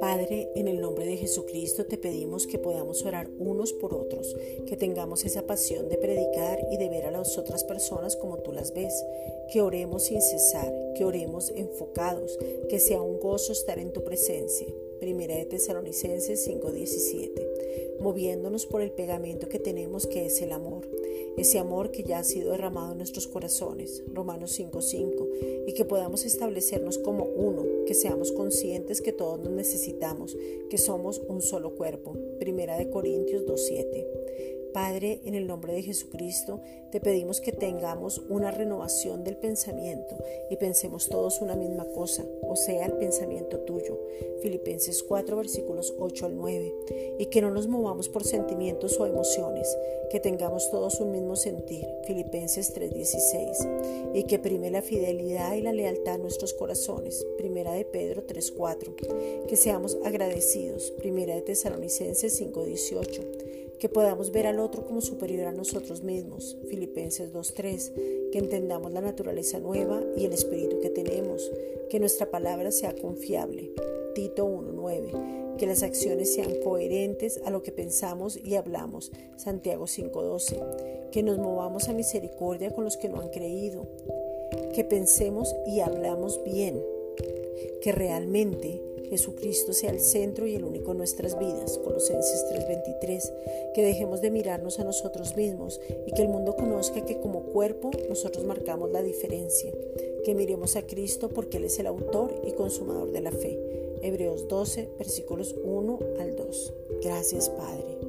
Padre, en el nombre de Jesucristo te pedimos que podamos orar unos por otros, que tengamos esa pasión de predicar y de ver a las otras personas como tú las ves, que oremos sin cesar, que oremos enfocados, que sea un gozo estar en tu presencia. Primera de Tesalonicenses 5:17, moviéndonos por el pegamento que tenemos que es el amor ese amor que ya ha sido derramado en nuestros corazones, Romanos 5:5, y que podamos establecernos como uno, que seamos conscientes que todos nos necesitamos, que somos un solo cuerpo, Primera de Corintios 2:7. Padre, en el nombre de Jesucristo, te pedimos que tengamos una renovación del pensamiento y pensemos todos una misma cosa, o sea, el pensamiento tuyo. Filipenses 4, versículos 8 al 9. Y que no nos movamos por sentimientos o emociones, que tengamos todos un mismo sentir. Filipenses 3, 16. Y que prime la fidelidad y la lealtad en nuestros corazones. Primera de Pedro 3, 4. Que seamos agradecidos. Primera de Tesalonicenses 5, 18 que podamos ver al otro como superior a nosotros mismos, Filipenses 2.3, que entendamos la naturaleza nueva y el espíritu que tenemos, que nuestra palabra sea confiable, Tito 1.9, que las acciones sean coherentes a lo que pensamos y hablamos, Santiago 5.12, que nos movamos a misericordia con los que no han creído, que pensemos y hablamos bien, que realmente Jesucristo sea el centro y el único en nuestras vidas, Colosenses 3:23, que dejemos de mirarnos a nosotros mismos y que el mundo conozca que como cuerpo nosotros marcamos la diferencia, que miremos a Cristo porque Él es el autor y consumador de la fe. Hebreos 12, versículos 1 al 2. Gracias Padre.